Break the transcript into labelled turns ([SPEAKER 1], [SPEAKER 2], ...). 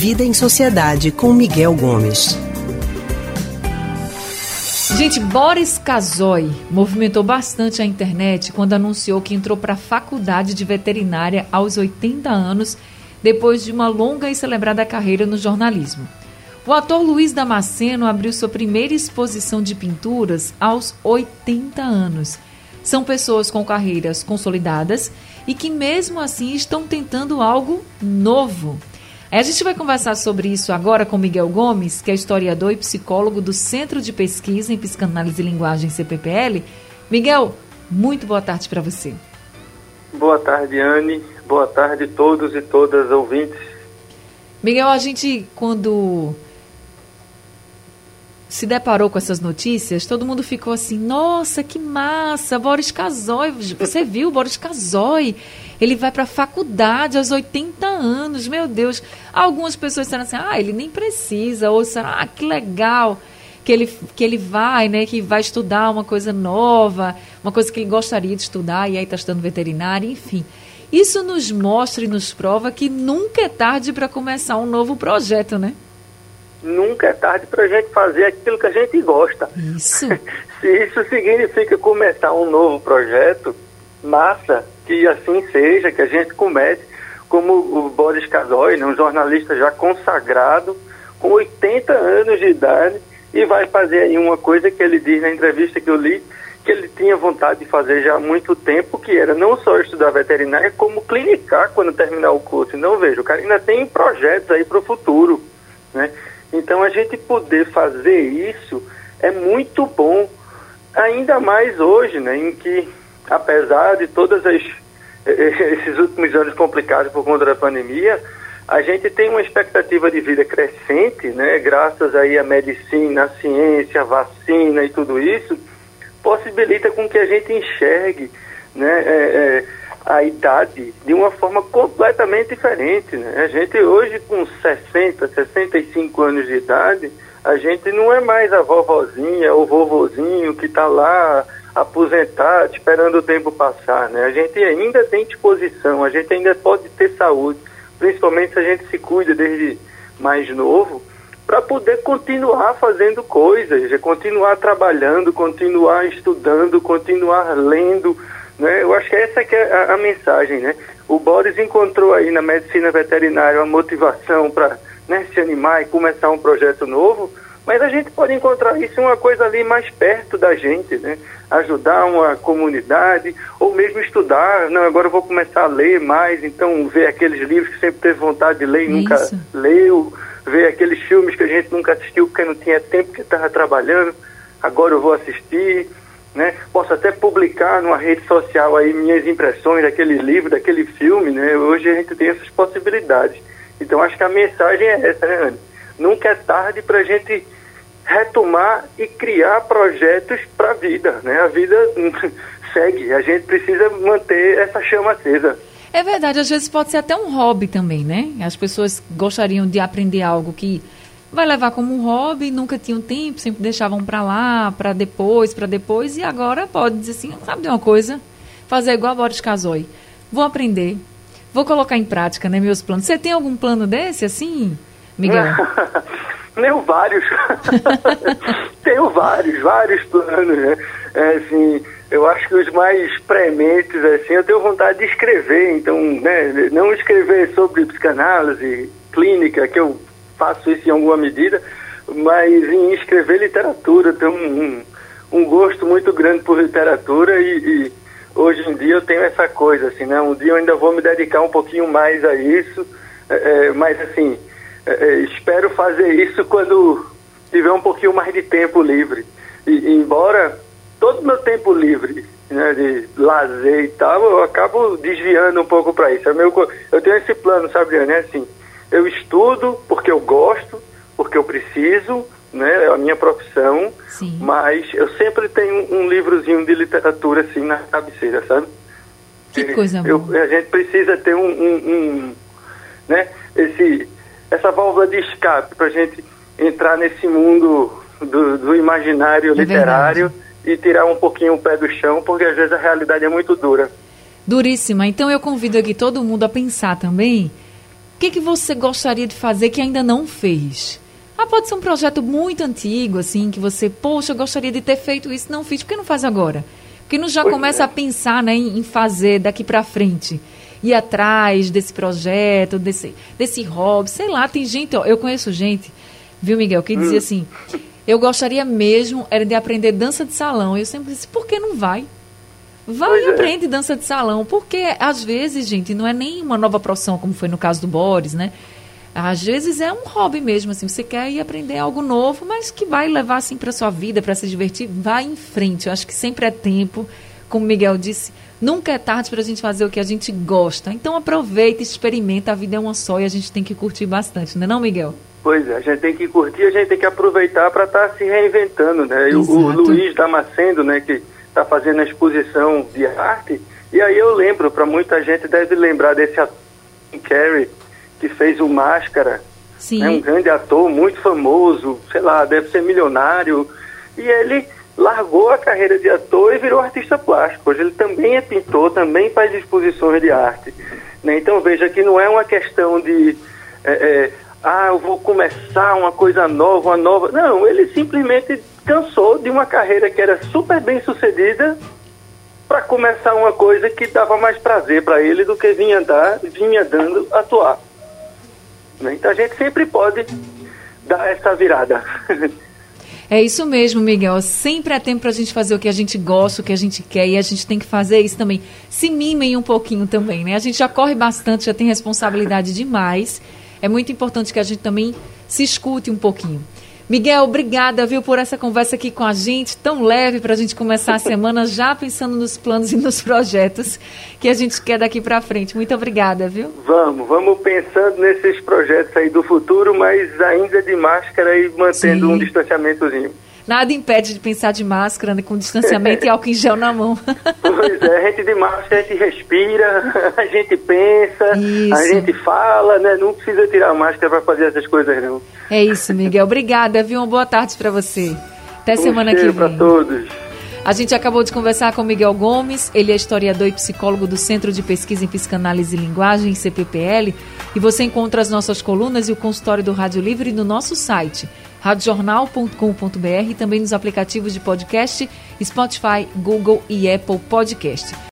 [SPEAKER 1] Vida em Sociedade com Miguel Gomes.
[SPEAKER 2] Gente, Boris Casoy movimentou bastante a internet quando anunciou que entrou para a faculdade de veterinária aos 80 anos, depois de uma longa e celebrada carreira no jornalismo. O ator Luiz Damasceno abriu sua primeira exposição de pinturas aos 80 anos. São pessoas com carreiras consolidadas e que, mesmo assim, estão tentando algo novo. A gente vai conversar sobre isso agora com Miguel Gomes, que é historiador e psicólogo do Centro de Pesquisa em Psicanálise e Linguagem CPPL. Miguel, muito boa tarde para você.
[SPEAKER 3] Boa tarde, Anne. Boa tarde a todos e todas ouvintes.
[SPEAKER 2] Miguel, a gente quando se deparou com essas notícias, todo mundo ficou assim: nossa, que massa, Boris Casoy. Você viu Boris Casoy? Ele vai para a faculdade aos 80 anos, meu Deus. Algumas pessoas disseram assim: ah, ele nem precisa. Ou disseram: ah, que legal que ele, que ele vai, né? Que vai estudar uma coisa nova, uma coisa que ele gostaria de estudar e aí está estudando veterinária, enfim. Isso nos mostra e nos prova que nunca é tarde para começar um novo projeto, né?
[SPEAKER 3] Nunca é tarde para a gente fazer aquilo que a gente gosta.
[SPEAKER 2] Isso.
[SPEAKER 3] Se isso significa começar um novo projeto, massa, que assim seja, que a gente comece, como o Boris Casoy, né, um jornalista já consagrado, com 80 anos de idade, e vai fazer aí uma coisa que ele diz na entrevista que eu li, que ele tinha vontade de fazer já há muito tempo, que era não só estudar veterinária, como clinicar quando terminar o curso. Então, veja, o cara ainda tem projetos aí para o futuro, né? Então, a gente poder fazer isso é muito bom, ainda mais hoje, né, em que, apesar de todos esses últimos anos complicados por conta da pandemia, a gente tem uma expectativa de vida crescente, né, graças aí à medicina, à ciência, à vacina e tudo isso, possibilita com que a gente enxergue, né, é, é, a idade de uma forma completamente diferente. Né? A gente hoje com 60, 65 anos de idade, a gente não é mais a vovozinha ou vovozinho que está lá aposentado, esperando o tempo passar. Né? A gente ainda tem disposição, a gente ainda pode ter saúde, principalmente se a gente se cuida desde mais novo, para poder continuar fazendo coisas, continuar trabalhando, continuar estudando, continuar lendo, né? Eu acho que essa que é a, a mensagem, né? O Boris encontrou aí na medicina veterinária uma motivação para né, se animar e começar um projeto novo, mas a gente pode encontrar isso uma coisa ali mais perto da gente, né? Ajudar uma comunidade, ou mesmo estudar, não, agora eu vou começar a ler mais, então ver aqueles livros que sempre teve vontade de ler e nunca leu, ver aqueles filmes que a gente nunca assistiu porque não tinha tempo que estava trabalhando, agora eu vou assistir né? Posso até publicar numa rede social aí minhas impressões daquele livro, daquele filme, né? Hoje a gente tem essas possibilidades. Então acho que a mensagem é essa, né, Anne? Nunca é tarde para a gente retomar e criar projetos para a vida, né? A vida segue, a gente precisa manter essa chama acesa.
[SPEAKER 2] É verdade, às vezes pode ser até um hobby também, né? As pessoas gostariam de aprender algo que vai levar como um hobby, nunca tinham tempo, sempre deixavam para lá, para depois, para depois, e agora pode dizer assim, sabe de uma coisa? Fazer igual a Boris Casoy. Vou aprender, vou colocar em prática, né, meus planos. Você tem algum plano desse, assim, Miguel?
[SPEAKER 3] Tenho vários. Tenho vários, vários planos, né? É, assim, eu acho que os mais prementes, assim, eu tenho vontade de escrever, então, né, não escrever sobre psicanálise clínica, que eu faço isso em alguma medida, mas em escrever literatura, tenho um, um, gosto muito grande por literatura e, e, hoje em dia eu tenho essa coisa, assim, né? Um dia eu ainda vou me dedicar um pouquinho mais a isso, é, é mas assim, é, é espero fazer isso quando tiver um pouquinho mais de tempo livre. E, embora todo meu tempo livre, né, de lazer e tal, eu acabo desviando um pouco para isso. É meu, eu tenho esse plano, sabe, né? Assim, eu estudo porque eu gosto, porque eu preciso, né? É a minha profissão. Sim. Mas eu sempre tenho um livrozinho de literatura assim na cabeceira, sabe?
[SPEAKER 2] Que e, coisa eu,
[SPEAKER 3] boa. A gente precisa ter um, um, um, né? Esse, essa válvula de escape para a gente entrar nesse mundo do, do imaginário é literário verdade. e tirar um pouquinho o pé do chão, porque às vezes a realidade é muito dura.
[SPEAKER 2] Duríssima. Então eu convido aqui todo mundo a pensar também que, que você gostaria de fazer que ainda não fez? Ah, pode ser um projeto muito antigo, assim, que você, poxa, eu gostaria de ter feito isso, não fiz, por que não faz agora? Porque não já pois começa é. a pensar né, em fazer daqui para frente. Ir atrás desse projeto, desse, desse hobby, sei lá, tem gente, ó, eu conheço gente, viu, Miguel, que dizia hum. assim, eu gostaria mesmo era de aprender dança de salão. Eu sempre disse, por que não vai? Vai e é. aprende dança de salão. Porque, às vezes, gente, não é nem uma nova profissão, como foi no caso do Boris, né? Às vezes é um hobby mesmo, assim, você quer ir aprender algo novo, mas que vai levar assim para sua vida, para se divertir, vai em frente. Eu acho que sempre é tempo, como o Miguel disse, nunca é tarde para a gente fazer o que a gente gosta. Então aproveita, experimenta, a vida é uma só e a gente tem que curtir bastante, não é não, Miguel?
[SPEAKER 3] Pois é, a gente tem que curtir, a gente tem que aproveitar para estar tá se reinventando, né? O, o Luiz Damasceno, né, que está fazendo a exposição de arte, e aí eu lembro, para muita gente deve lembrar desse ator Carey, que fez o Máscara, né, um grande ator, muito famoso, sei lá, deve ser milionário, e ele largou a carreira de ator e virou artista plástico. Hoje ele também é pintor, também faz exposições de arte. Né? Então veja que não é uma questão de é, é, ah, eu vou começar uma coisa nova, uma nova. Não, ele simplesmente cansou de uma carreira que era super bem sucedida para começar uma coisa que dava mais prazer para ele do que vinha, dar, vinha dando atuar. Né? Então a gente sempre pode dar essa virada.
[SPEAKER 2] É isso mesmo, Miguel. Sempre é tempo para a gente fazer o que a gente gosta, o que a gente quer, e a gente tem que fazer isso também. Se mimem um pouquinho também, né? A gente já corre bastante, já tem responsabilidade demais. É muito importante que a gente também se escute um pouquinho. Miguel, obrigada, viu, por essa conversa aqui com a gente, tão leve para a gente começar a semana já pensando nos planos e nos projetos que a gente quer daqui para frente. Muito obrigada, viu?
[SPEAKER 3] Vamos, vamos pensando nesses projetos aí do futuro, mas ainda de máscara e mantendo Sim. um distanciamentozinho.
[SPEAKER 2] Nada impede de pensar de máscara, né, com distanciamento e álcool em gel na mão.
[SPEAKER 3] Pois é, a gente de máscara, a gente respira, a gente pensa, isso. a gente fala, né? Não precisa tirar a máscara para fazer essas coisas, não.
[SPEAKER 2] É isso, Miguel. Obrigada, viu? Uma boa tarde para você. Até um semana que vem.
[SPEAKER 3] para todos.
[SPEAKER 2] A gente acabou de conversar com Miguel Gomes, ele é historiador e psicólogo do Centro de Pesquisa em Psicanálise e Linguagem, CPPL, e você encontra as nossas colunas e o consultório do Rádio Livre no nosso site radiojornal.com.br e também nos aplicativos de podcast Spotify, Google e Apple Podcast.